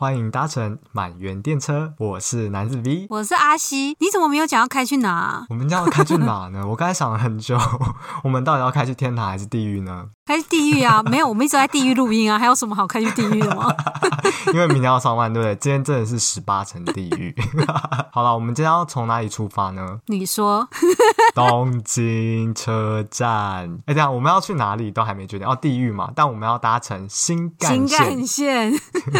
欢迎搭乘满园电车，我是男子 V，我是阿西。你怎么没有讲要开去哪啊？我们将要开去哪呢？我刚才想了很久，我们到底要开去天堂还是地狱呢？开去地狱啊！没有，我们一直在地狱录音啊，还有什么好开去地狱的吗？因为明天要上班，对不对？今天真的是十八层地狱。好了，我们今天要从哪里出发呢？你说。东京车站。哎，等下我们要去哪里都还没决定。哦，地狱嘛，但我们要搭乘新干线。新干线。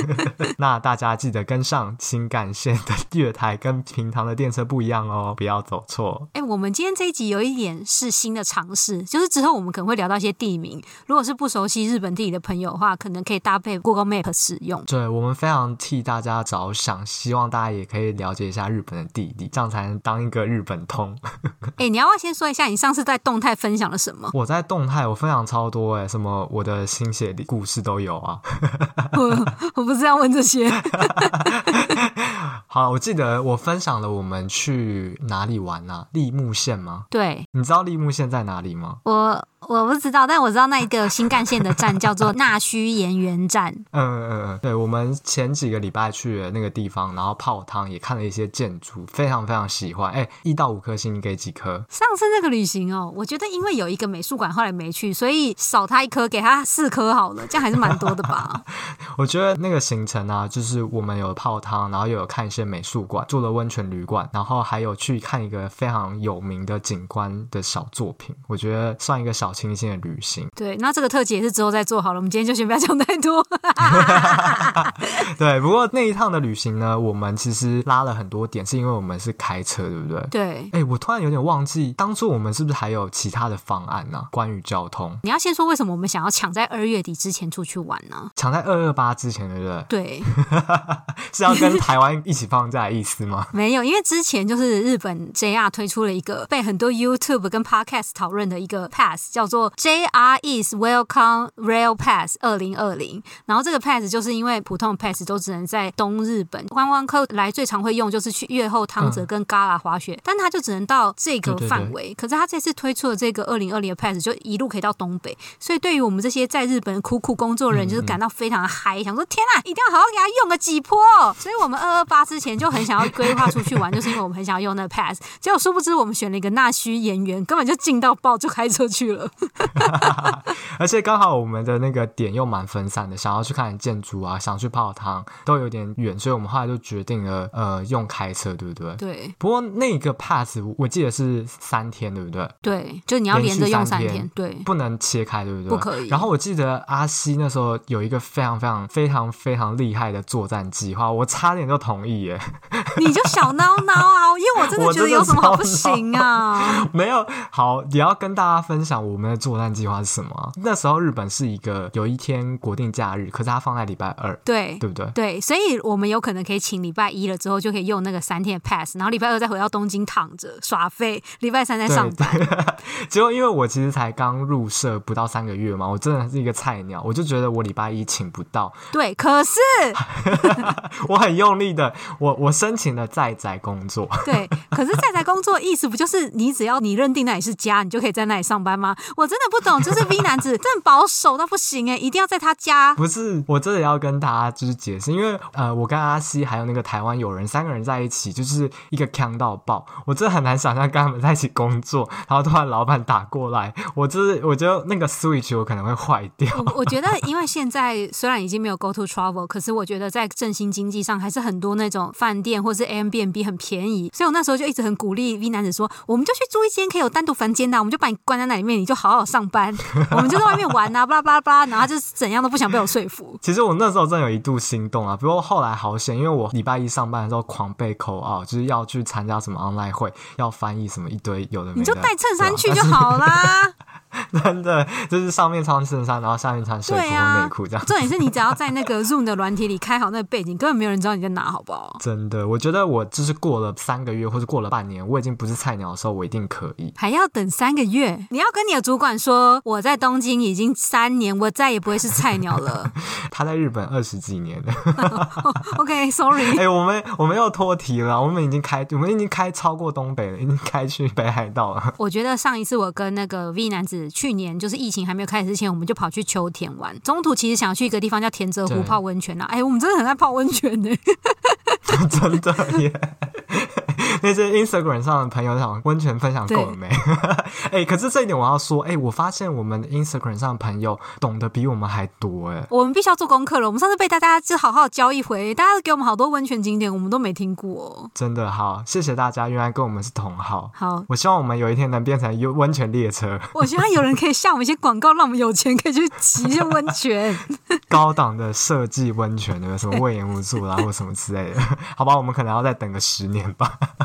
那大家记得跟上新干线的月台，跟平常的电车不一样哦，不要走错。哎，我们今天这一集有一点是新的尝试，就是之后我们可能会聊到一些地名。如果是不熟悉日本地理的朋友的话，可能可以搭配 Google Map 使用。对，我们非常替大家着想，希望大家也可以了解一下日本的地理，这样才能当一个日本通。哎，你要不要先说一下你上次在动态分享了什么？我在动态我分享超多哎，什么我的心血故事都有啊。我我不是要问这些。好，我记得我分享了我们去哪里玩呢、啊？立木县吗？对，你知道立木县在哪里吗？我。我不知道，但我知道那一个新干线的站叫做那须盐原站。嗯嗯嗯，对，我们前几个礼拜去了那个地方，然后泡汤，也看了一些建筑，非常非常喜欢。哎，一到五颗星，你给几颗？上次那个旅行哦，我觉得因为有一个美术馆后来没去，所以少他一颗，给他四颗好了，这样还是蛮多的吧？我觉得那个行程啊，就是我们有泡汤，然后又有看一些美术馆，住了温泉旅馆，然后还有去看一个非常有名的景观的小作品，我觉得算一个小。清新的旅行，对，那这个特辑也是之后再做好了。我们今天就先不要讲太多。对，不过那一趟的旅行呢，我们其实拉了很多点，是因为我们是开车，对不对？对。哎，我突然有点忘记，当初我们是不是还有其他的方案呢？关于交通，你要先说为什么我们想要抢在二月底之前出去玩呢？抢在二二八之前，对不对？对。是要跟台湾一起放假的意思吗？没有，因为之前就是日本 JR 推出了一个被很多 YouTube 跟 Podcast 讨论的一个 Pass。叫做 JR East Welcome Rail Pass 二零二零，然后这个 pass 就是因为普通的 pass 都只能在东日本观光客来最常会用，就是去越后汤泽跟 Gala 滑雪，嗯、但它就只能到这个范围。对对对，可是它这次推出的这个二零二零的 pass 就一路可以到东北，所以对于我们这些在日本苦苦工作的人，就是感到非常的嗨，嗯嗯，想说天啊，一定要好好给他用个几波。所以我们二二八之前就很想要规划出去玩，就是因为我们很想要用那个 pass。结果殊不知我们选了一个纳须演员，根本就近到爆，就开车去了。而且刚好我们的那个点又蛮分散的，想要去看建筑啊，想去泡汤都有点远，所以我们后来就决定了，呃，用开车，对不对？对。不过那个 pass 我记得是三天，对不对？对，就你要连着用三天，对，不能切开，对不对？不可以。然后我记得阿西那时候有一个非常非常非常非常厉害的作战计划，我差点就同意耶。你就小孬孬啊，因为我真的觉得有什么好不行啊？没有，好，也要跟大家分享我们的作战计划。是什么？那时候日本是一个有一天国定假日，可是它放在礼拜二，对对不对？对，所以我们有可能可以请礼拜一了之后就可以用那个三天的 pass，然后礼拜二再回到东京躺着耍废，礼拜三再上班。结果因为我其实才刚入社不到三个月嘛，我真的是一个菜鸟，我就觉得我礼拜一请不到。对，可是我很用力的，我我申请了在宅工作。对，可是在宅工作意思不就是你只要你认定那里是家，你就可以在那里上班吗？我真的不懂。就是 V 男子 真的保守到不行哎，一定要在他家。不是，我真的要跟大家就是解释，因为呃，我跟阿西还有那个台湾友人三个人在一起，就是一个强到爆。我真的很难想象跟他们在一起工作，然后突然老板打过来，我就是我觉得那个 switch 我可能会坏掉。我，我觉得，因为现在虽然已经没有 go to travel，可是我觉得在振兴经济上还是很多那种饭店或是 Airbnb 很便宜，所以我那时候就一直很鼓励 V 男子说，我们就去租一间可以有单独房间的，我们就把你关在那里面，你就好好上班。我们就在外面玩啊，巴拉巴拉巴拉，然后就是怎样都不想被我说服。其实我那时候真的有一度心动啊，不过后来好险，因为我礼拜一上班的时候狂背 call out，就是要去参加什么 online 会，要翻译什么一堆有的没的。你就带衬衫去就好啦。真的就是上面穿衬衫，然后下面穿睡服和内裤这样。重点是你只要在那个 Zoom 的软体里开好那个背景，根本没有人知道你在哪，好不好？真的，我觉得我就是过了三个月或者过了半年，我已经不是菜鸟的时候，我一定可以。还要等三个月？你要跟你的主管说，我在东京已经三年，我再也不会是菜鸟了。他在日本二十几年了。OK，Sorry。哎、欸，我们我们又脱题了，我们已经开，我们已经开超过东北了，已经开去北海道了。我觉得上一次我跟那个 V 男子。始，去年就是疫情还没有开始之前，我们就跑去秋田玩。中途其实想要去一个地方叫田泽湖泡温泉啊，哎，我们真的很爱泡温泉呢，真的耶。那些 Instagram 上的朋友想温泉分享够了没？哎、欸，可是这一点我要说，哎、欸，我发现我们 Instagram 上的朋友懂得比我们还多，哎，我们必须要做功课了。我们上次被大家就好好教一回，大家都给我们好多温泉景点，我们都没听过哦。真的好，谢谢大家，原来跟我们是同好。好，我希望我们有一天能变成有温泉列车。我希望有人可以下我们一些广告，让我们有钱可以去骑一些温泉。高档的设计温泉的，什么魏延无助啦，或什么之类的。好吧，我们可能要再等个十年吧。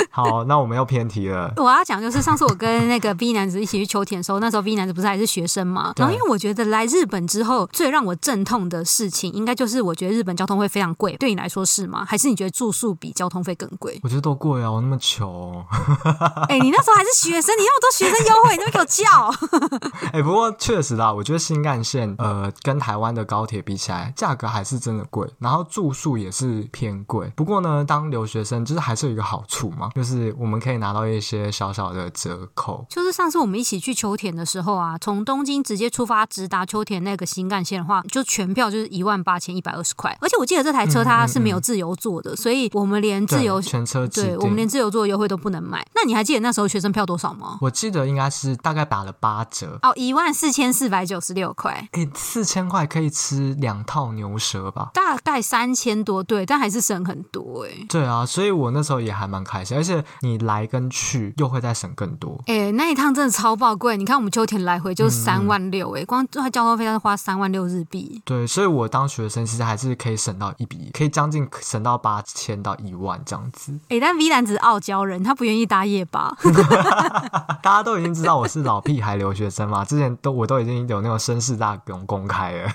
好，那我们又偏题了。我要讲就是上次我跟那个 B 男子一起去秋田的时候，那时候 B 男子不是还是学生嘛？然后因为我觉得来日本之后最让我阵痛的事情，应该就是我觉得日本交通费非常贵。对你来说是吗？还是你觉得住宿比交通费更贵？我觉得都贵啊，我那么穷。哎、欸，你那时候还是学生，你那么多学生优惠，你都给我叫。哎、欸，不过确实啦，我觉得新干线呃跟台湾的高铁比起来，价格还是真的贵，然后住宿也是偏贵。不过呢，当留学生就是还是有一个好处嘛，就是。我们可以拿到一些小小的折扣。就是上次我们一起去秋田的时候啊，从东京直接出发直达秋田那个新干线的话，就全票就是一万八千一百二十块。而且我记得这台车它是没有自由座的，嗯嗯嗯，所以我们连自由全车对，我们连自由座优惠都不能买。那你还记得那时候学生票多少吗？我记得应该是大概打了八折哦，一万四千四百九十六块。哎，四千块可以吃两套牛舌吧？大概三千多，对，但还是省很多哎。对啊，所以我那时候也还蛮开心，而且。你来跟去又会再省更多，哎、欸，那一趟真的超爆贵。你看我们秋田来回就三万六，哎，光这交通费要花三万六日币。对，所以我当学生其实还是可以省到一笔，可以将近省到八千到一万这样子。哎、欸，但 V 男子傲娇人，他不愿意搭夜巴。大家都已经知道我是老屁孩留学生嘛，之前都我都已经有那种绅士大公公开了。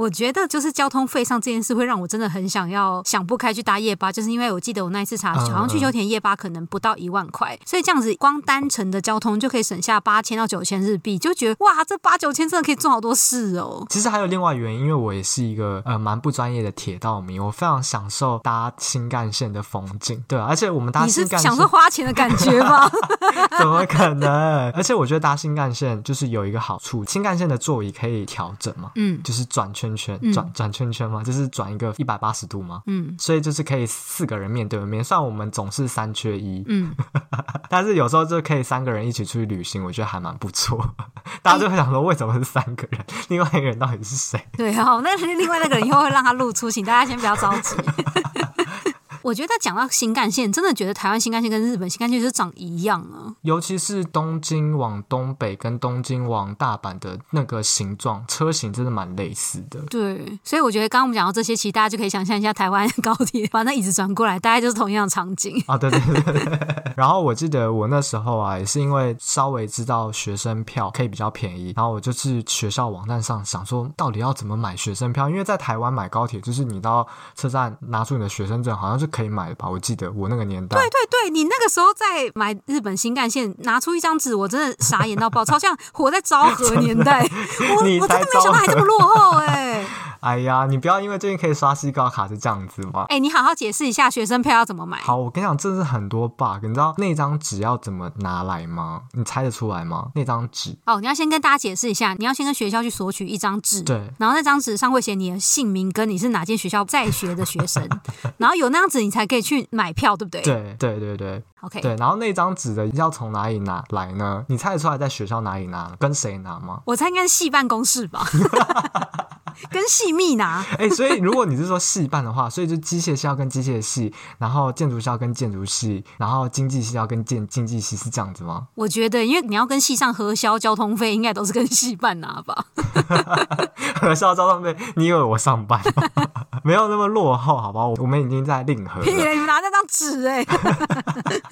我觉得就是交通费上这件事会让我真的很想要想不开去搭夜巴，就是因为我记得我那一次查，好像去秋田夜巴可能不到一万块，所以这样子光单程的交通就可以省下八千到九千日币，就觉得哇，这八九千真的可以做好多事哦。其实还有另外原因，因为我也是一个呃蛮不专业的铁道迷，我非常享受搭新干线的风景，对，而且我们搭你是享受花钱的感觉吗？怎么可能？而且我觉得搭新干线就是有一个好处，新干线的座椅可以调整嘛，嗯，就是转圈圈，转转圈圈嘛，就是转一个一百八十度嘛，嗯，所以就是可以四个人面对面，虽然我们总是三缺一，嗯。但是有时候就可以三个人一起出去旅行，我觉得还蛮不错。大家就会想说，为什么是三个人？另外一个人到底是谁？对，好，那另外那个人以后会让他露出，请大家先不要着急。我觉得讲到新干线，真的觉得台湾新干线跟日本新干线是长一样啊。尤其是东京往东北跟东京往大阪的那个形状车型，真的蛮类似的。对，所以我觉得刚刚我们讲到这些，其实大家就可以想象一下台湾高铁把那椅子转过来，大概就是同样的场景啊。对对对对。然后我记得我那时候啊，也是因为稍微知道学生票可以比较便宜，然后我就去学校网站上想说，到底要怎么买学生票？因为在台湾买高铁，就是你到车站拿出你的学生证，好像是。可以买吧？我记得我那个年代，对对对，你那个时候在买日本新干线，拿出一张纸，我真的傻眼到爆，超像活在昭和 年代。我 我真的没想到还这么落后哎、欸！哎呀，你不要因为最近可以刷西高卡是这样子吗？哎，你好好解释一下学生票要怎么买。好，我跟你讲，这是很多 bug，你知道那张纸要怎么拿来吗？你猜得出来吗？那张纸哦，你要先跟大家解释一下，你要先跟学校去索取一张纸，对，然后那张纸上会写你的姓名跟你是哪间学校在学的学生，然后有那样子你才可以去买票，对不对？对对对对，OK，对，然后那张纸的要从哪里拿来呢？你猜得出来在学校哪里拿？跟谁拿吗？我猜应该是系办公室吧。跟系密拿，哎、欸，所以如果你是说系办的话，所以就机械系要跟机械系，然后建筑系要跟建筑系，然后经济系要跟建经济系，是这样子吗？我觉得，因为你要跟系上核销交通费，应该都是跟系办拿吧。核销交通费，你以为我上班吗？没有那么落后，好不好？我们已经在令和了。屁嘞，你们拿那张纸哎！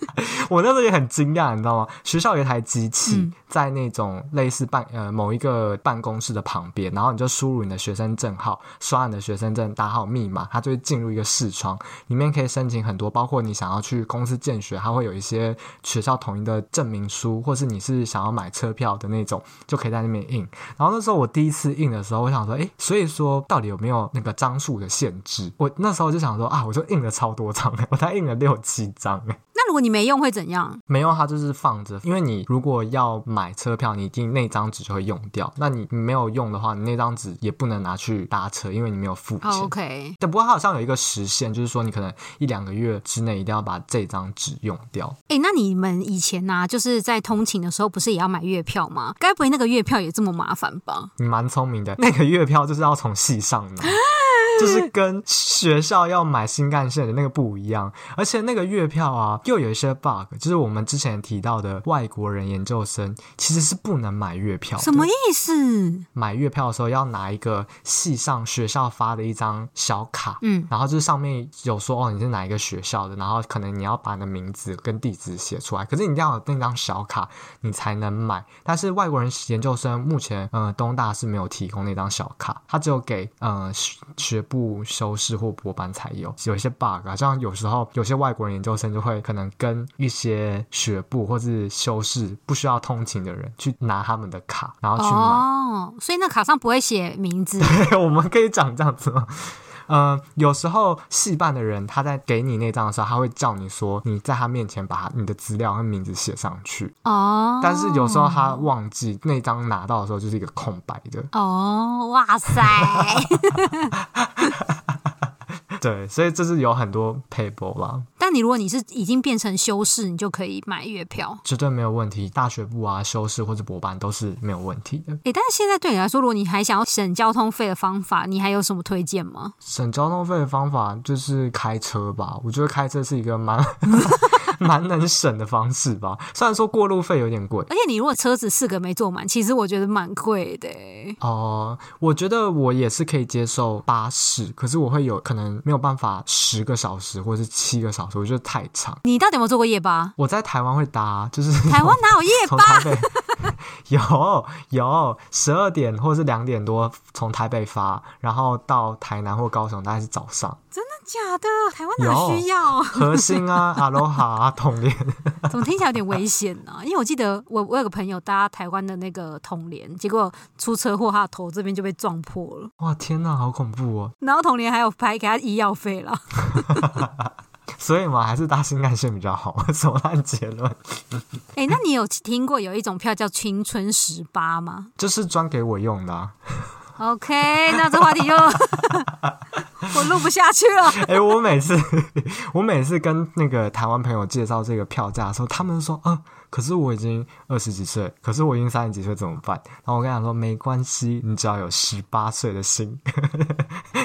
我那时候也很惊讶，你知道吗？学校有一台机器，嗯、在那种类似办呃某一个办公室的旁边，然后你就输入你的学生证号，刷你的学生证，打号密码，它就会进入一个视窗，里面可以申请很多，包括你想要去公司见学，它会有一些学校统一的证明书，或是你是想要买车票的那种，就可以在那边印。然后那时候我第一次印的时候，我想说，哎，所以说到底有没有那个张数的限制？我那时候就想说啊，我就印了超多张，我才印了六七张。那如果果你没用会怎样？没用，它就是放着。因为你如果要买车票，你一定那张纸就会用掉。那你没有用的话，你那张纸也不能拿去搭车，因为你没有付钱。Oh, OK。但不过它好像有一个时限，就是说你可能一两个月之内一定要把这张纸用掉。哎，那你们以前呢、啊，就是在通勤的时候，不是也要买月票吗？该不会那个月票也这么麻烦吧？你蛮聪明的，那个月票就是要从系上拿。就是跟学校要买新干线的那个不一样，而且那个月票啊，又有一些 bug。就是我们之前提到的外国人研究生其实是不能买月票。什么意思？买月票的时候要拿一个系上学校发的一张小卡，嗯，然后就是上面有说哦，你是哪一个学校的，然后可能你要把你的名字跟地址写出来，可是你一定要有那张小卡你才能买。但是外国人研究生目前，呃，东大是没有提供那张小卡，他只有给呃学。不修饰或博班才有，有一些 bug 啊，像有时候有些外国人研究生就会可能跟一些学部或是修饰不需要通勤的人去拿他们的卡，然后去买。哦，所以那卡上不会写名字。对，我们可以讲这样子吗？呃，有时候戏办的人他在给你那张的时候，他会叫你说你在他面前把你的资料和名字写上去。哦。但是有时候他忘记那张拿到的时候就是一个空白的。哦，哇塞。对，所以这是有很多 paper 啦。但你如果你是已经变成修士，你就可以买月票，绝对没有问题。大学部啊，修士或者博班都是没有问题的。哎，但是现在对你来说，如果你还想要省交通费的方法，你还有什么推荐吗？省交通费的方法就是开车吧。我觉得开车是一个蛮。蛮能省的方式吧，虽然说过路费有点贵，而且你如果车子四个没坐满，其实我觉得蛮贵的。哦、呃，我觉得我也是可以接受巴士，可是我会有可能没有办法十个小时或者是七个小时，我觉得太长。你到底有没有坐过夜巴？我在台湾会搭，就是台湾哪有夜巴？有有，十二点或者是两点多从台北发，然后到台南或高雄大概是早上。真的假的？台湾哪需要？核心啊，阿罗哈啊，统联。怎么听起来有点危险呢？因为我记得我我有个朋友搭台湾的那个统联，结果出车祸，他的头这边就被撞破了。哇，天哪，好恐怖哦！然后统联还有拍给他医药费了。所以嘛，还是搭新干线比较好。什么烂结论？哎、欸，那你有听过有一种票叫青春十八吗？就是专给我用的、啊。OK，那这话题就 我录不下去了。哎、欸，我每次我每次跟那个台湾朋友介绍这个票价的时候，他们说，嗯，可是我已经二十几岁，可是我已经三十几岁，怎么办？然后我跟他说，没关系，你只要有十八岁的心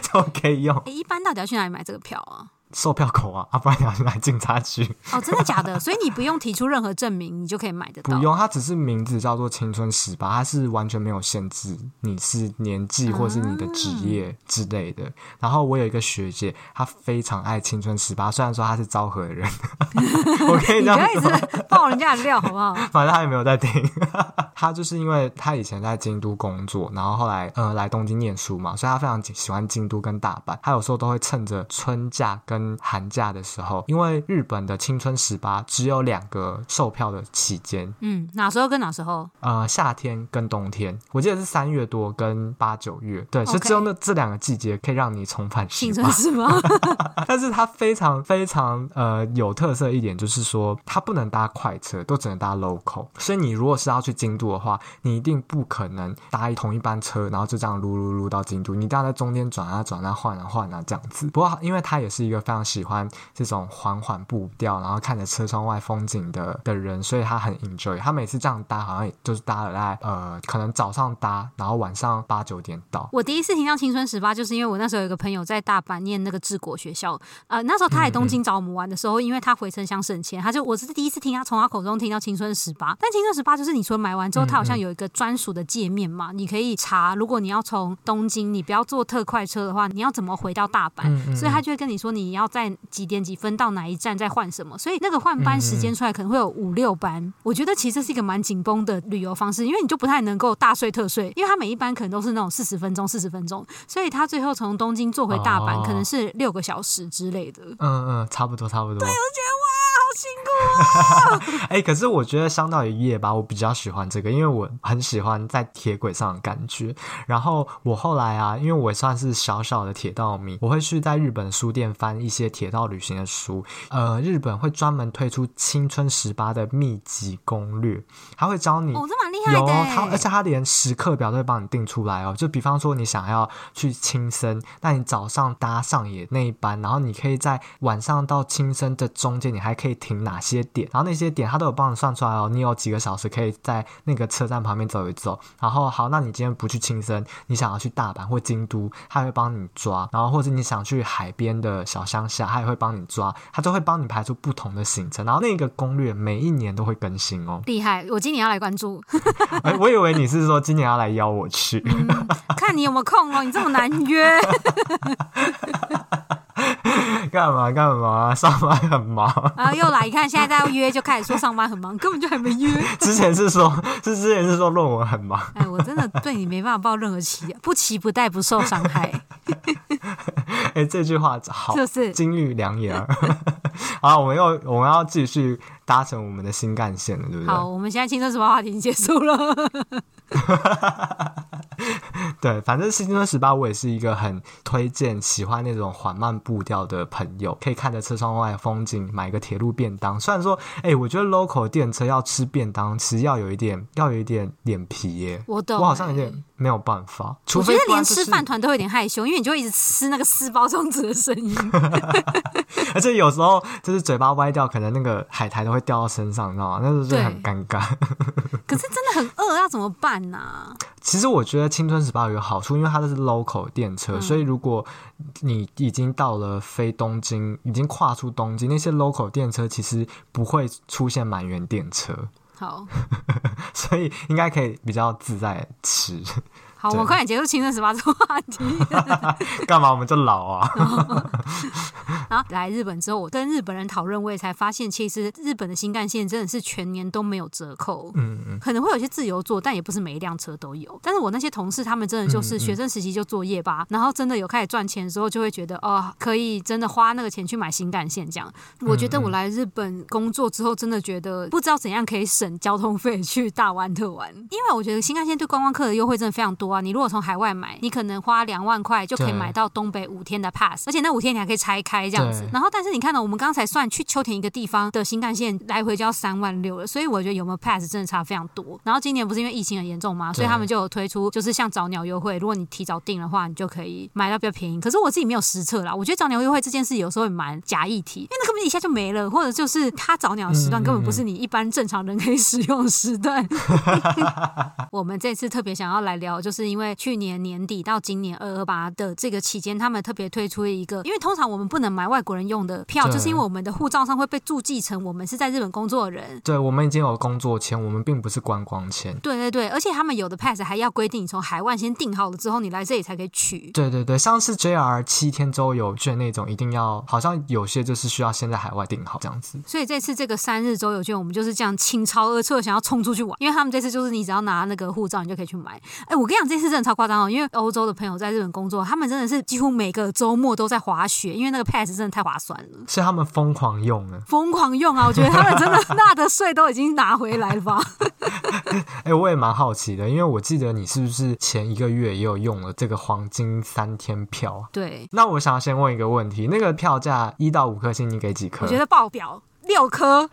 就可以用。欸，一般到底要去哪里买这个票啊？售票口啊，啊，不然你要去来警察局。哦，真的假的？所以你不用提出任何证明，你就可以买得到。不用，它只是名字叫做青春十八，它是完全没有限制你是年纪或是你的职业之类的。嗯、然后我有一个学姐，她非常爱青春十八，虽然说她是昭和的人，我可以这样说，你爆人家的料好不好？反正她也没有在听。她就是因为她以前在京都工作，然后后来呃来东京念书嘛，所以她非常喜欢京都跟大阪。她有时候都会趁着春假跟寒假的时候，因为日本的青春十八只有两个售票的期间，嗯，哪时候跟哪时候？呃，夏天跟冬天，我记得是三月多跟八九月，对，是、okay. 只有那这两个季节可以让你重返青春是吗？但是它非常非常呃有特色一点，就是说它不能搭快车，都只能搭 local，所以你如果是要去京都的话，你一定不可能搭一同一班车，然后就这样撸撸撸到京都，你一定要在中间转啊转啊换啊换啊这样子。不过因为它也是一个非常。非常喜欢这种缓缓步调，然后看着车窗外风景的的人，所以他很 enjoy。他每次这样搭，好像也就是搭了在呃，可能早上搭，然后晚上八九点到。我第一次听到青春十八，就是因为我那时候有一个朋友在大阪念那个治国学校，呃，那时候他来东京找我们玩的时候，嗯嗯因为他回程想省钱，他就我是第一次听他从他口中听到青春十八。但青春十八就是你说买完之后，他好像有一个专属的界面嘛，你可以查，如果你要从东京，你不要坐特快车的话，你要怎么回到大阪？所以他就会跟你说你要。在几点几分到哪一站再换什么，所以那个换班时间出来可能会有五六班。我觉得其实这是一个蛮紧绷的旅游方式，因为你就不太能够大睡特睡，因为他每一班可能都是那种四十分钟、四十分钟，所以他最后从东京坐回大阪可能是六个小时之类的。嗯嗯，差不多差不多。对，我觉得辛苦啊！哎、欸，可是我觉得相当于夜吧，我比较喜欢这个，因为我很喜欢在铁轨上的感觉。然后我后来啊，因为我算是小小的铁道迷，我会去在日本书店翻一些铁道旅行的书。呃，日本会专门推出青春十八的秘籍攻略，他会教你哦，这蛮厉害的。有他，而且他连时刻表都会帮你定出来哦。就比方说，你想要去轻生，那你早上搭上野那一班，然后你可以在晚上到轻生的中间，你还可以停哪些点？然后那些点他都有帮你算出来哦。你有几个小时可以在那个车站旁边走一走。然后好，那你今天不去轻生，你想要去大阪或京都，他会帮你抓。然后或者你想去海边的小乡下，他也会帮你抓。他都会帮你排出不同的行程。然后那个攻略每一年都会更新哦。厉害！我今年要来关注。我以为你是说今年要来邀我去。看你有没有空哦，你这么难约。干嘛干嘛？上班很忙。然后又来，你看现在在约，就开始说上班很忙，根本就还没约。之前是说，是 之前是说论文很忙。哎，我真的对你没办法抱任何期，不期不待，不受伤害。哎，这句话好，就是金玉良言。好，我们又我们要继续搭乘我们的新干线了，对不对？好，我们现在青春什么话题已经结束了。对，反正新春十八，我也是一个很推荐喜欢那种缓慢步调的朋友，可以看着车窗外的风景，买个铁路便当。虽然说，哎、欸，我觉得 local 电车要吃便当，其实要有一点，要有一点脸皮耶。我懂、欸，我好像有点没有办法。除非、我觉得连吃饭团都有点害羞，因为你就会一直吃那个撕包装纸的声音，而且有时候就是嘴巴歪掉，可能那个海苔都会掉到身上，你知道吗？那就是很尴尬。可是真的很饿，要怎么办呢、啊？其实我觉得青春十八有个好处，因为它都是 local 电车，嗯、所以如果你已经到了非东京，已经跨出东京，那些 local 电车其实不会出现满员电车。所以应该可以比较自在吃。好，我们快点结束青春十八这个话题。干嘛？我们就老啊。然后来日本之后，我跟日本人讨论，我也才发现，其实日本的新干线真的是全年都没有折扣。嗯嗯。可能会有些自由座，但也不是每一辆车都有。但是我那些同事，他们真的就是学生时期就坐夜巴，然后真的有开始赚钱的时候，就会觉得哦，可以真的花那个钱去买新干线这样。我觉得我来日本工作之后，真的觉得不知道怎样可以省交通费去大湾特玩，因为我觉得新干线对观光客的优惠真的非常多。你如果从海外买，你可能花两万块就可以买到东北五天的 pass，而且那五天你还可以拆开这样子。然后，但是你看到我们刚才算去秋田一个地方的新干线来回就要三万六了，所以我觉得有没有 pass 真的差非常多。然后今年不是因为疫情很严重吗？所以他们就有推出，就是像早鸟优惠，如果你提早订的话，你就可以买到比较便宜。可是我自己没有实测啦，我觉得早鸟优惠这件事有时候也蛮假议题，因为那根本一下就没了，或者就是他早鸟的时段根本不是你一般正常人可以使用的时段。我们这次特别想要来聊，就是因为。去年年底到今年二二八的这个期间，他们特别推出了一个，因为通常我们不能买外国人用的票，就是因为我们的护照上会被注记成我们是在日本工作的人。对，我们已经有工作签，我们并不是观光签。对对对，而且他们有的 pass 还要规定，你从海外先订好了之后，你来这里才可以取。对对对，像是 JR 七天周游券那种，一定要好像有些就是需要先在海外订好这样子。所以这次这个三日周游券，我们就是这样倾巢而出，想要冲出去玩，因为他们这次就是你只要拿那个护照，你就可以去买。哎，我跟你讲，这次真的超夸张哦，因为欧。洲的朋友在日本工作，他们真的是几乎每个周末都在滑雪，因为那个 pass 真的太划算了，是他们疯狂用了，疯狂用啊！我觉得他们真的 纳的税都已经拿回来了吧？哎、欸，我也蛮好奇的，因为我记得你是不是前一个月也有用了这个黄金三天票？对，那我想要先问一个问题，那个票价一到五颗星，你给几颗？我觉得爆表。六颗，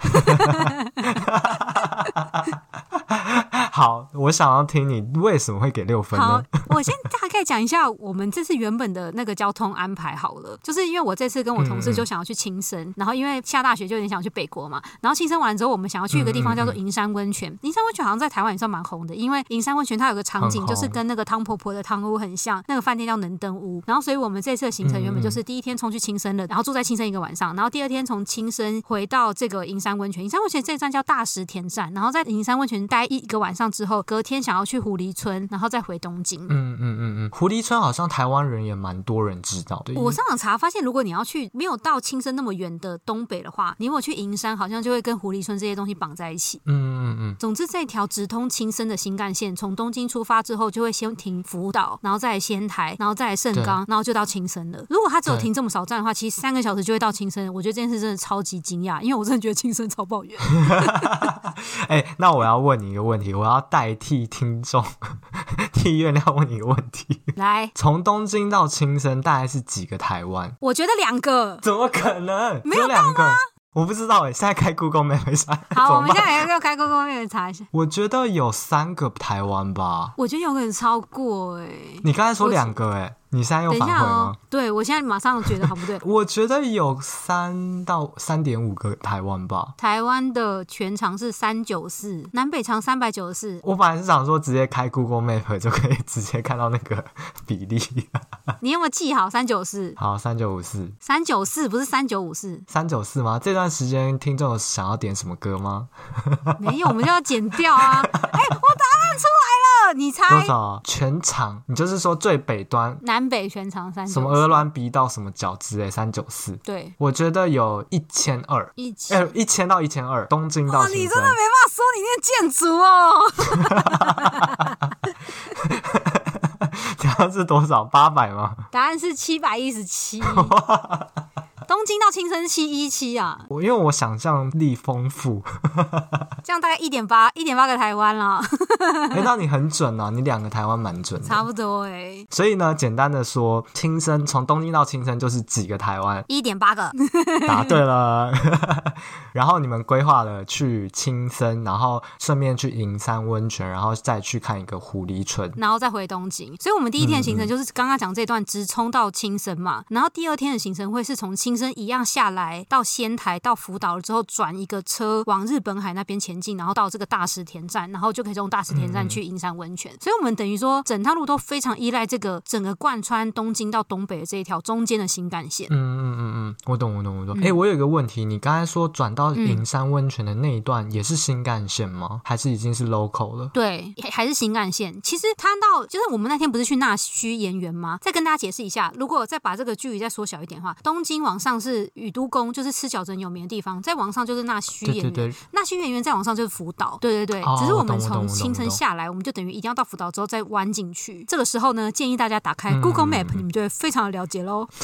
好，我想要听你为什么会给六分呢？好，我先大概讲一下我们这次原本的那个交通安排好了，就是因为我这次跟我同事就想要去青森，嗯、然后因为下大雪就有点想要去北国嘛，然后青森完之后，我们想要去一个地方叫做银山温泉。银、嗯嗯、山温泉好像在台湾也算蛮红的，因为银山温泉它有个场景就是跟那个汤婆婆的汤屋很像，那个饭店叫能登屋。然后所以我们这次的行程原本就是第一天冲去青森了，然后住在青森一个晚上，然后第二天从青森回到。到这个银山温泉，银山温泉这一站叫大石田站，然后在银山温泉待一个晚上。上之后，隔天想要去狐狸村，然后再回东京。嗯嗯嗯嗯，狐狸村好像台湾人也蛮多人知道的。我上网查发现，如果你要去没有到青森那么远的东北的话，你如果去银山，好像就会跟狐狸村这些东西绑在一起。嗯嗯嗯。总之，这条直通青森的新干线从东京出发之后，就会先停福岛，然后再来仙台，然后再来盛冈，然后就到青森了。如果它只有停这么少站的话，其实三个小时就会到青森。我觉得这件事真的超级惊讶，因为我真的觉得青森超抱怨。哎，那我要问你一个问题，我要代替听众 替月亮问你一个问题。来，从东京到青森大概是几个台湾？我觉得两个。怎么可能？没有两个。我不知道哎，现在开 Google Map 查。好，我们现在要不要开 Google Map 查一下？我觉得有三个台湾吧。我觉得有可能超过哎。你刚才说两个哎。你现在又反悔吗？哦、对，我现在马上觉得好不对。我觉得有三到三点五个台湾吧。台湾的全长是三九四，南北长三百九十四。我本来是想说直接开 Google Map 就可以直接看到那个比例。你有没有记好三九四？好，三九五四。三九四不是三九五四。三九四吗？这段时间听众有想要点什么歌吗？没有，我们就要剪掉啊！哎、欸，我答案出来了。你猜多少？全长？你就是说最北端，南北全长三什么鹅卵鼻到什么角之类三九四。对，我觉得有一千二，一千一千到一千二，东京到。你真的没办法说你念建筑哦。答案是多少？八百吗？答案是七百一十七。东京到青森七一七啊！我因为我想象力丰富，这样大概一点八一点八个台湾了。哎、欸，那你很准啊！你两个台湾蛮准的，差不多哎、欸。所以呢，简单的说，青森从东京到青森就是几个台湾？一点八个。答对了。然后你们规划了去青森，然后顺便去银山温泉，然后再去看一个狐狸村，然后再回东京。所以我们第一天的行程就是刚刚讲这段直冲到青森嘛，然后第二天的行程会是从青。一样下来到仙台到福岛了之后，转一个车往日本海那边前进，然后到这个大石田站，然后就可以从大石田站去银山温泉。所以，我们等于说整趟路都非常依赖这个整个贯穿东京到东北的这一条中间的新干线。嗯嗯嗯嗯，我懂我懂我懂。哎、嗯欸，我有一个问题，你刚才说转到银山温泉的那一段也是新干线吗？嗯、还是已经是 local 了？对，还是新干线。其实它到就是我们那天不是去那须盐原吗？再跟大家解释一下，如果再把这个距离再缩小一点的话，东京往上。上是宇都宫，就是吃饺子很有名的地方。再往上就是那须演员，那须演员再往上就是福岛。对对对，哦、只是我们从青森下来，我们就等于一定要到福岛之后再弯进去。这个时候呢，建议大家打开 Google Map，、嗯、你们就会非常的了解喽。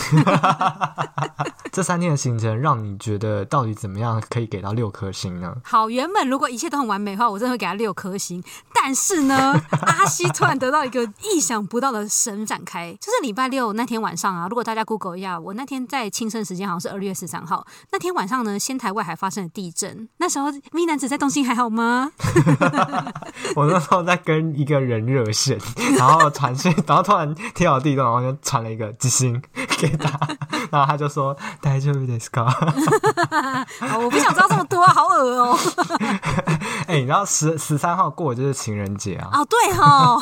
这三天的行程让你觉得到底怎么样可以给到六颗星呢？好，原本如果一切都很完美的话，我真的会给他六颗星。但是呢，阿西突然得到一个意想不到的神展开，就是礼拜六那天晚上啊。如果大家 Google 一下，我那天在青森时。时间好像是二月十三号那天晚上呢，仙台外海发生了地震。那时候 V 男子在东京还好吗？我那时候在跟一个人热线，然后传讯，然后突然听到地震，然后就传了一个机芯给他，然后他就说大丈夫ですか？我不想知道这么多，好恶哦、喔！哎、欸，你知道十十三号过就是情人节啊？哦，对哈。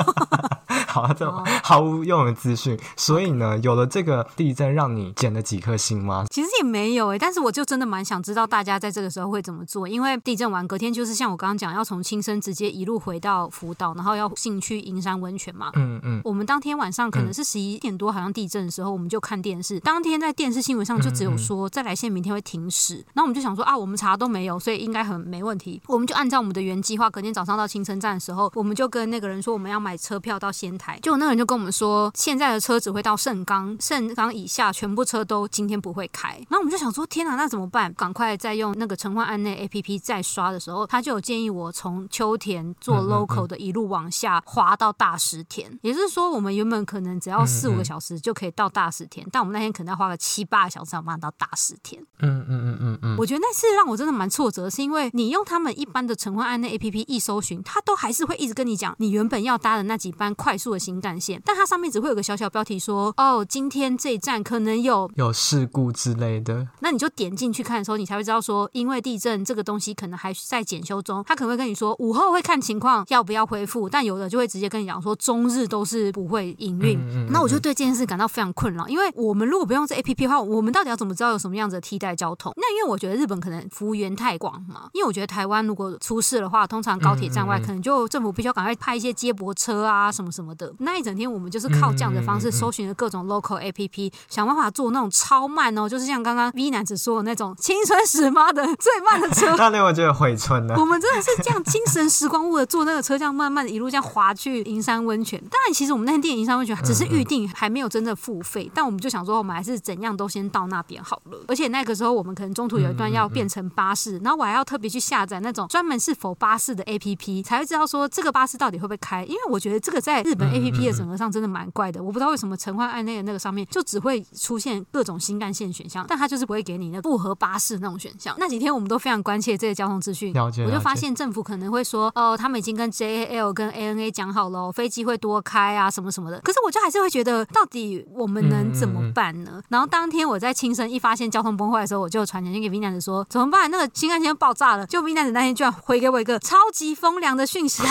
好，这毫无用的资讯。所以呢，有了这个地震，让你减了几颗星吗？ 其实也没有诶、欸，但是我就真的蛮想知道大家在这个时候会怎么做。因为地震完隔天就是像我刚刚讲，要从青森直接一路回到福岛，然后要进去银山温泉嘛。嗯嗯。我们当天晚上可能是十一点多，好像地震的时候，我们就看电视。当天在电视新闻上就只有说再来线明天会停驶，然后我们就想说啊，我们查都没有，所以应该很没问题。我们就按照我们的原计划，隔天早上到青森站的时候，我们就跟那个人说我们要买车票到仙台。就那个人就跟我们说，现在的车只会到盛冈，盛冈以下全部车都今天不会开。然后我们就想说，天哪，那怎么办？赶快再用那个乘换案内 APP 再刷的时候，他就有建议我从秋田坐 local 的一路往下滑到大石田。也就是说，我们原本可能只要四五个小时就可以到大石田，但我们那天可能要花个七八个小时才办到大石田。嗯嗯嗯嗯嗯。我觉得那次让我真的蛮挫折，是因为你用他们一般的乘换案内 APP 一搜寻，他都还是会一直跟你讲你原本要搭的那几班快速的新干线，但它上面只会有个小小标题说：“哦，今天这一站可能有有事故之类的。”那你就点进去看的时候，你才会知道说，因为地震这个东西可能还在检修中，他可能会跟你说午后会看情况要不要恢复，但有的就会直接跟你讲说中日都是不会营运。嗯嗯嗯嗯，那我就对这件事感到非常困扰，因为我我们如果不用这 A P P 的话，我们到底要怎么知道有什么样子的替代交通？那因为我觉得日本可能服务员太广嘛。因为我觉得台湾如果出事的话，通常高铁站外可能就政府必须要赶快派一些接驳车啊什么什么的。那一整天我们就是靠这样的方式搜寻了各种 local A P P，想办法做那种超慢哦，就是像刚刚 V 男子说的那种青春时髦的最慢的车。那天我觉得回春了。我们真的是这样精神时光屋的坐那个车，这样慢慢的一路这样滑去银山温泉。当然，其实我们那天订银山温泉只是预定，还没有真的付费。但我们就想说，我们还是怎样都先到那边好了。而且那个时候我们可能中途有一段要变成巴士，然后我还要特别去下载那种专门是否巴士的 APP，才会知道说这个巴士到底会不会开。因为我觉得这个在日本 APP 的整合上真的蛮怪的。我不知道为什么陈焕案那个那个上面就只会出现各种新干线选项，但他就是不会给你那复合巴士那种选项。那几天我们都非常关切这些交通资讯，我就发现政府可能会说，哦，他们已经跟 JAL 跟 ANA 讲好了，飞机会多开啊什么什么的。可是我就还是会觉得，到底我们能怎么办呢？然后当天我在亲身一发现交通崩坏的时候，我就传简讯给 V 男子说怎么办？那个新干线爆炸了。就 V 男子那天居然回给我一个超级风凉的讯息，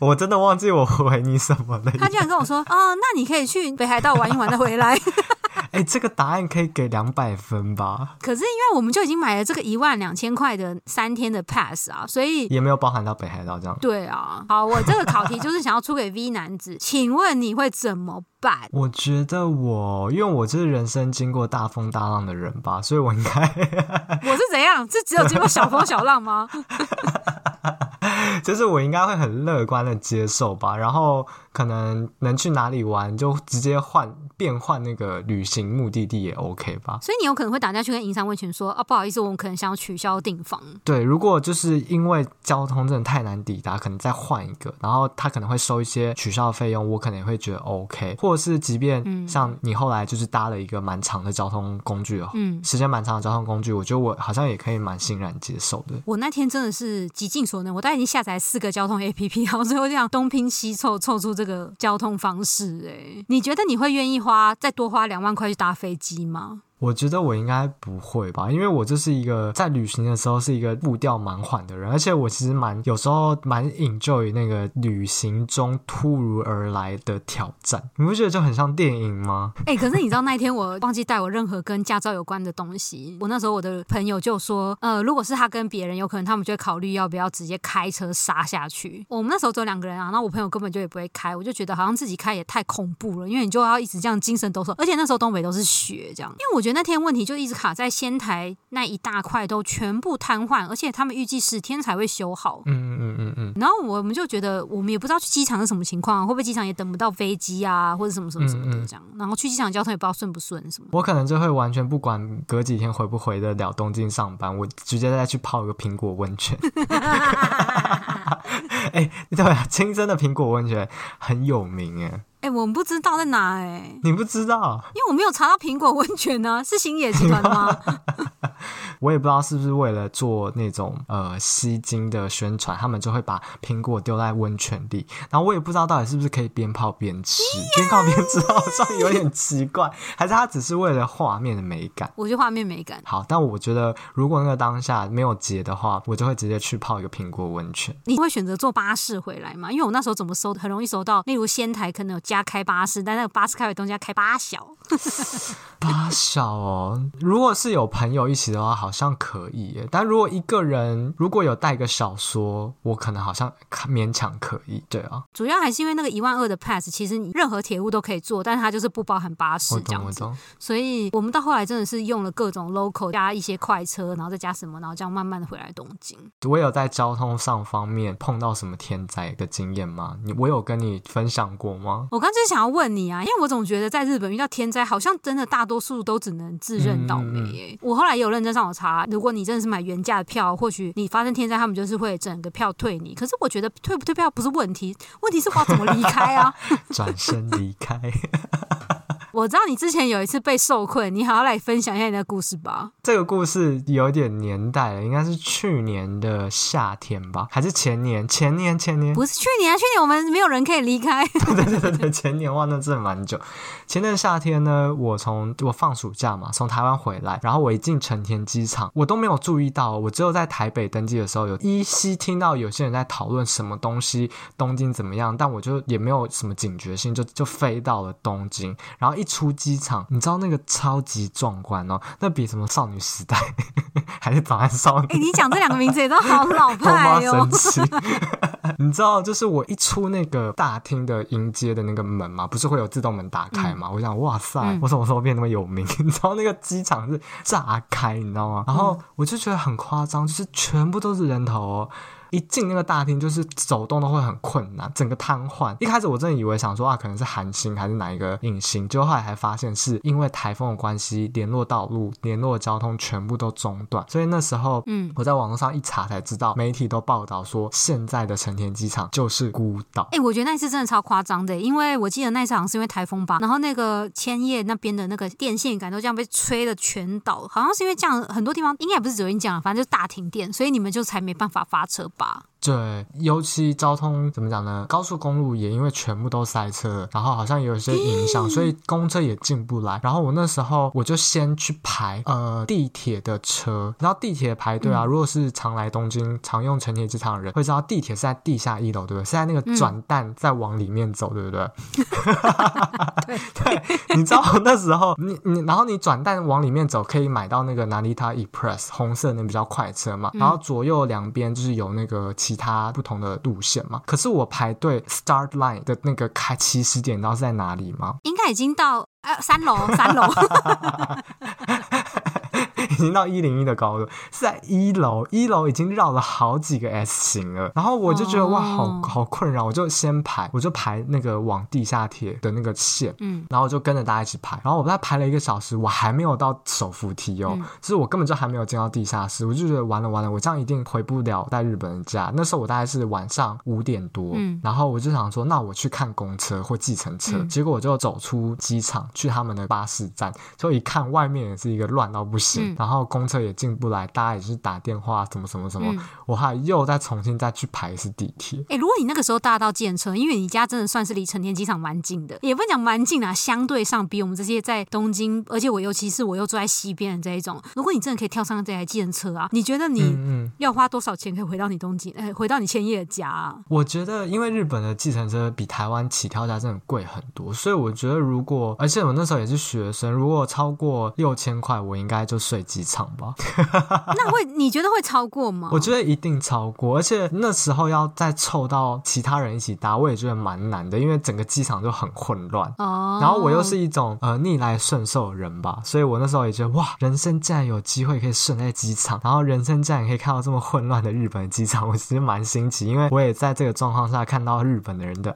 我真的忘记我回你什么了。他居然跟我说，哦，那你可以去北海道玩一玩再回来。哎、欸，这个答案可以给两百分吧？可是因为我们就已经买了这个一万两千块的三天的 pass 啊，所以也没有包含到北海道这样。对啊，好，我这个考题就是想要出给 V 男子，请问你会怎么办？我觉得我，因为我就是人生经过大风大浪的人吧，所以我应该 我是怎样？是只有经过小风小浪吗？就是我应该会很乐观的接受吧，然后可能能去哪里玩就直接换变换那个旅行目的地也 OK 吧。所以你有可能会打电话去跟银山温泉说啊，不好意思，我们可能想要取消订房。对，如果就是因为交通真的太难抵达，可能再换一个，然后他可能会收一些取消的费用，我可能也会觉得 OK。或者是即便像你后来就是搭了一个蛮长的交通工具哦，嗯，时间蛮长的交通工具，我觉得我好像也可以蛮欣然接受的。我那天真的是极尽所能，我大概已经下载四个交通 APP，然后最后这样东拼西凑凑出这个交通方式。哎，你觉得你会愿意花再多花两万块去搭飞机吗？我觉得我应该不会吧，因为我就是一个在旅行的时候是一个步调蛮缓的人，而且我其实蛮有时候蛮 enjoy 那个旅行中突如而来的挑战，你不觉得就很像电影吗？哎、可是你知道那一天我忘记带我任何跟驾照有关的东西，我那时候我的朋友就说，呃，如果是他跟别人，有可能他们就会考虑要不要直接开车杀下去。我们那时候只有两个人啊，那我朋友根本就也不会开，我就觉得好像自己开也太恐怖了，因为你就要一直这样精神抖擞，而且那时候东北都是雪，这样，因为我觉得。那天问题就一直卡在仙台那一大块都全部瘫痪，而且他们预计十天才会修好。嗯嗯嗯嗯。然后我们就觉得，我们也不知道去机场是什么情况，会不会机场也等不到飞机啊，或者什么什么什么的这样。嗯嗯，然后去机场交通也不知道顺不顺什么。我可能就会完全不管隔几天回不回得了东京上班，我直接再去泡一个苹果温泉。哎、欸，对啊，清真的苹果温泉很有名哎。哎、欸，我们不知道在哪哎、欸，你不知道，因为我没有查到苹果温泉呢、啊，是星野集团吗？我也不知道是不是为了做那种呃吸睛的宣传，他们就会把苹果丢在温泉里，然后我也不知道到底是不是可以边泡边吃，边泡边吃好像有点奇怪，还是他只是为了画面的美感？我觉得画面美感好，但我觉得如果那个当下没有结的话，我就会直接去泡一个苹果温泉。你会选择坐巴士回来吗？因为我那时候怎么搜，很容易搜到，例如仙台可能有加开巴士，但那个巴士开回东京要开八小。八小哦，如果是有朋友一起的话，好像可以耶。但如果一个人，如果有带个小说，我可能好像勉强可以。对啊，主要还是因为那个一万二的 pass，其实你任何铁路都可以坐，但是它就是不包含巴士这样子。所以我们到后来真的是用了各种 local 加一些快车，然后再加什么，然后这样慢慢的回来东京。我有在交通上方面碰到什么天灾的经验吗？你我有跟你分享过吗？我刚才想要问你啊，因为我总觉得在日本遇到天灾，好像真的大多数都只能自认倒霉耶。嗯嗯、我后来也有认真上网查，如果你真的是买原价的票，或许你发生天灾，他们就是会整个票退你。可是我觉得退不退票不是问题，问题是我要怎么离开啊？转身离开。我知道你之前有一次被受困，你好好来分享一下你的故事吧。这个故事有点年代了，应该是去年的夏天吧，还是前年？前年？前年？不是去年啊，去年我们没有人可以离开。对对对对，前年哇，那真的蛮久。前年夏天呢，我从我放暑假嘛，从台湾回来，然后我一进成田机场，我都没有注意到，我只有在台北登机的时候，有依稀听到有些人在讨论什么东西，东京怎么样，但我就也没有什么警觉性，就就飞到了东京，然后一。一出机场，你知道那个超级壮观哦，那比什么少女时代 还是早安少女？哎、欸，你讲这两个名字也都好老派哦。你知道，就是我一出那个大厅的迎接的那个门嘛，不是会有自动门打开嘛？嗯、我想，哇塞，嗯、我什么时候变那么有名？你知道那个机场是炸开，你知道吗？然后我就觉得很夸张，就是全部都是人头哦。一进那个大厅，就是走动都会很困难，整个瘫痪。一开始我真的以为想说啊，可能是韩星还是哪一个影星，结果后来还发现是因为台风的关系，联络道路、联络交通全部都中断。所以那时候，嗯，我在网络上一查才知道，媒体都报道说现在的成田机场就是孤岛。哎、欸，我觉得那次真的超夸张的，因为我记得那次好像是因为台风吧，然后那个千叶那边的那个电线杆都这样被吹的全倒，好像是因为这样很多地方应该也不是只有你讲，反正就是大停电，所以你们就才没办法发车吧。吧。对，尤其交通怎么讲呢？高速公路也因为全部都塞车，然后好像也有一些影响，所以公车也进不来。然后我那时候我就先去排呃地铁的车，然后地铁排队啊，嗯、如果是常来东京、常用成田机场的人会知道，地铁是在地下一楼，对不对？是在那个转蛋再往里面走，对不对？对对，你知道那时候你你然后你转蛋往里面走，可以买到那个 Narita Express 红色那比较快车嘛，然后左右两边就是有那个。其他不同的路线嘛，可是我排队 start line 的那个开起始点，你知道是在哪里吗？应该已经到呃三楼，三楼。已经到一零一的高度，是在一楼，一楼已经绕了好几个 S 型了。然后我就觉得、哦、哇，好好困扰，我就先排，我就排那个往地下铁的那个线，嗯，然后我就跟着大家一起排。然后我在排了一个小时，我还没有到手扶梯哦，嗯、就是我根本就还没有进到地下室，我就觉得完了完了，我这样一定回不了在日本的家。那时候我大概是晚上五点多，嗯，然后我就想说，那我去看公车或计程车。嗯、结果我就走出机场去他们的巴士站，就一看外面也是一个乱到不行，嗯、然后公车也进不来，大家也是打电话，什么什么什么，嗯、我还又再重新再去排一次地铁。哎、欸，如果你那个时候搭到计程车，因为你家真的算是离成田机场蛮近的，也不讲蛮近啊，相对上比我们这些在东京，而且我尤其是我又住在西边的这一种，如果你真的可以跳上这台计程车啊，你觉得你要花多少钱可以回到你东京？哎、欸，回到你千叶的家啊？我觉得，因为日本的计程车比台湾起跳价真的贵很多，所以我觉得如果，而且我那时候也是学生，如果超过六千块，我应该就睡机场吧。那会你觉得会超过吗？我觉得一定超过，而且那时候要再凑到其他人一起搭，我也觉得蛮难的，因为整个机场就很混乱。哦。然后我又是一种呃逆来顺受的人吧，所以我那时候也觉得哇，人生竟然有机会可以顺在机场，然后人生竟然可以看到这么混乱的日本的机场，我其实蛮新奇，因为我也在这个状况下看到日本的人的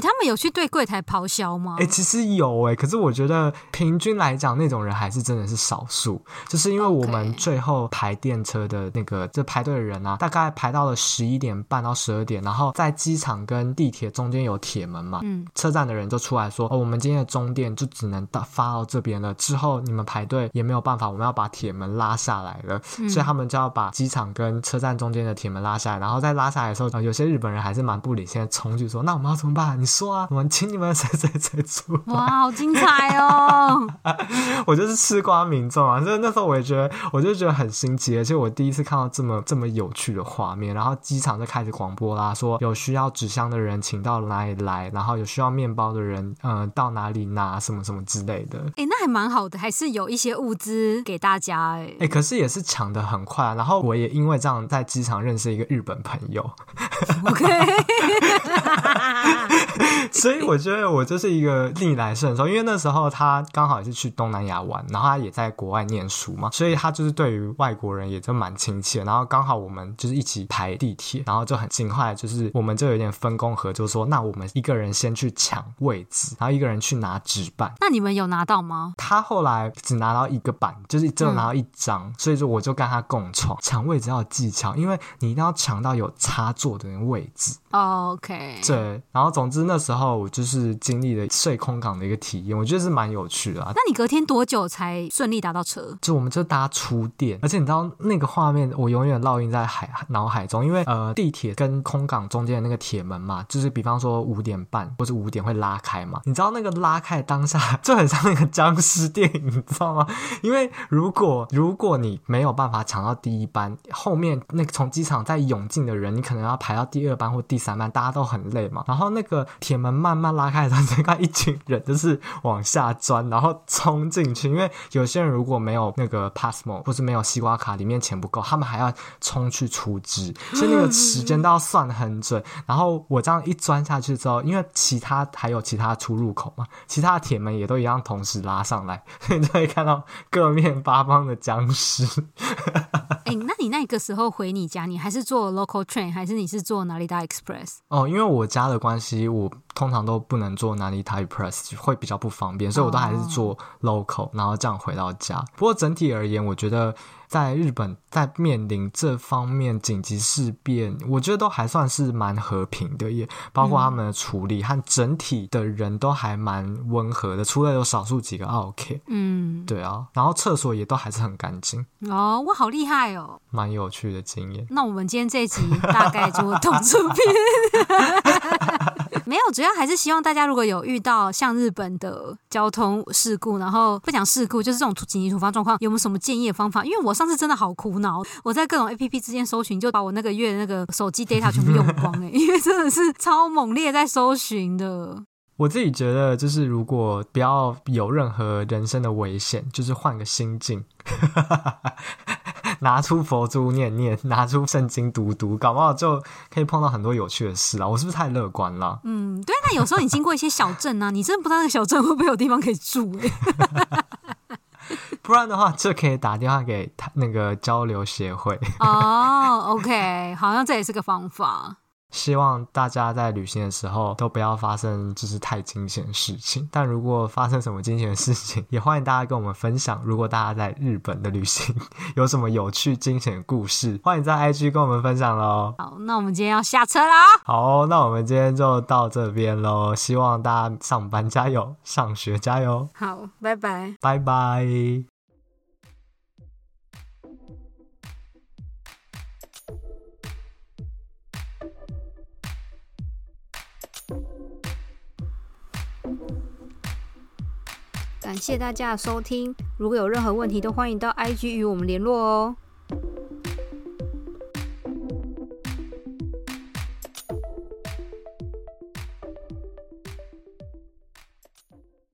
他们有去对柜台咆哮吗？哎、欸，其实有哎、欸，可是我觉得平均来讲，那种人还是真的是少数。就是因为我们最后排电车的那个这排队的人啊，大概排到了十一点半到十二点，然后在机场跟地铁中间有铁门嘛，嗯，车站的人就出来说：“哦，我们今天的终点就只能到发到这边了，之后你们排队也没有办法，我们要把铁门拉下来了。嗯”所以他们就要把机场跟车站中间的铁门拉下来，然后在拉下来的时候，呃、有些日本人还是蛮不理性的冲去说：“那我们要怎么办？你说啊，我们请你们谁谁谁出来。”哇，好精彩哦！我就是吃瓜民众啊，所以那时候我也觉得，我就觉得很新奇，而且我第一次看到这么这么有趣的画面。然后机场就开始广播啦，说有需要纸箱的人请到哪里来，然后有需要面包的人，嗯、呃，到哪里拿什么什么之类的。哎、欸，那还蛮好的，还是有一些物资给大家、欸。哎，哎，可是也是抢的很快、啊。然后我也因为这样在机场认识一个日本朋友。OK。所以我觉得我就是一个逆来顺受，因为那时候他刚好也是去东南亚玩，然后他也在国外念书嘛，所以他就是对于外国人也就蛮亲切。然后刚好我们就是一起排地铁，然后就很尽快，就是我们就有点分工合作，说那我们一个人先去抢位置，然后一个人去拿纸板。那你们有拿到吗？他后来只拿到一个板，就是只有拿到一张，嗯、所以说我就跟他共创。抢位置要有技巧，因为你一定要抢到有插座的位置。Oh, OK。对，然后总之那时候。我就是经历了睡空港的一个体验，我觉得是蛮有趣的啊。那你隔天多久才顺利搭到车？就我们就搭出电，而且你知道那个画面，我永远烙印在海脑海中，因为呃地铁跟空港中间的那个铁门嘛，就是比方说五点半或者五点会拉开嘛，你知道那个拉开当下 就很像那个僵尸电影，你知道吗？因为如果如果你没有办法抢到第一班，后面那个从机场再涌进的人，你可能要排到第二班或第三班，大家都很累嘛。然后那个铁门慢慢拉开的时候，就看一群人就是往下钻，然后冲进去。因为有些人如果没有那个 Passmo 或是没有西瓜卡，里面钱不够，他们还要冲去出值，所以那个时间都要算很准。然后我这样一钻下去之后，因为其他还有其他出入口嘛，其他铁门也都一样同时拉上来，所以你就会看到各面八方的僵尸。那个时候回你家，你还是坐 local train，还是你是坐哪里大 Express？哦，因为我家的关系，我通常都不能坐 Narita Express，会比较不方便，所以我都还是做 local，、哦、然后这样回到家。不过整体而言，我觉得。在日本，在面临这方面紧急事变，我觉得都还算是蛮和平的，也包括他们的处理和整体的人都还蛮温和的，除了有少数几个 OK，嗯，对啊，然后厕所也都还是很干净。哦，我，好厉害哦，蛮有趣的经验。那我们今天这一集大概就动这边。没有，主要还是希望大家如果有遇到像日本的交通事故，然后不讲事故，就是这种紧急突发状况，有没有什么建议的方法？因为我上次真的好苦恼，我在各种 APP 之间搜寻，就把我那个月那个手机 data 全部用光哎，因为真的是超猛烈在搜寻的。我自己觉得，就是如果不要有任何人生的危险，就是换个心境。拿出佛珠念念，拿出圣经读读，搞不好就可以碰到很多有趣的事啊！我是不是太乐观了？嗯，对。那有时候你经过一些小镇啊，你真的不知道那个小镇会不会有地方可以住欸。不然的话，就可以打电话给他那个交流协会。哦，OK，好像这也是个方法。希望大家在旅行的时候都不要发生就是太惊险的事情。但如果发生什么惊险的事情，也欢迎大家跟我们分享。如果大家在日本的旅行有什么有趣惊险的故事，欢迎在 IG 跟我们分享喽。好，那我们今天要下车啦。好，那我们今天就到这边喽。希望大家上班加油，上学加油。好，拜拜，拜拜。感谢大家的收听，如果有任何问题，都欢迎到 IG 与我们联络哦。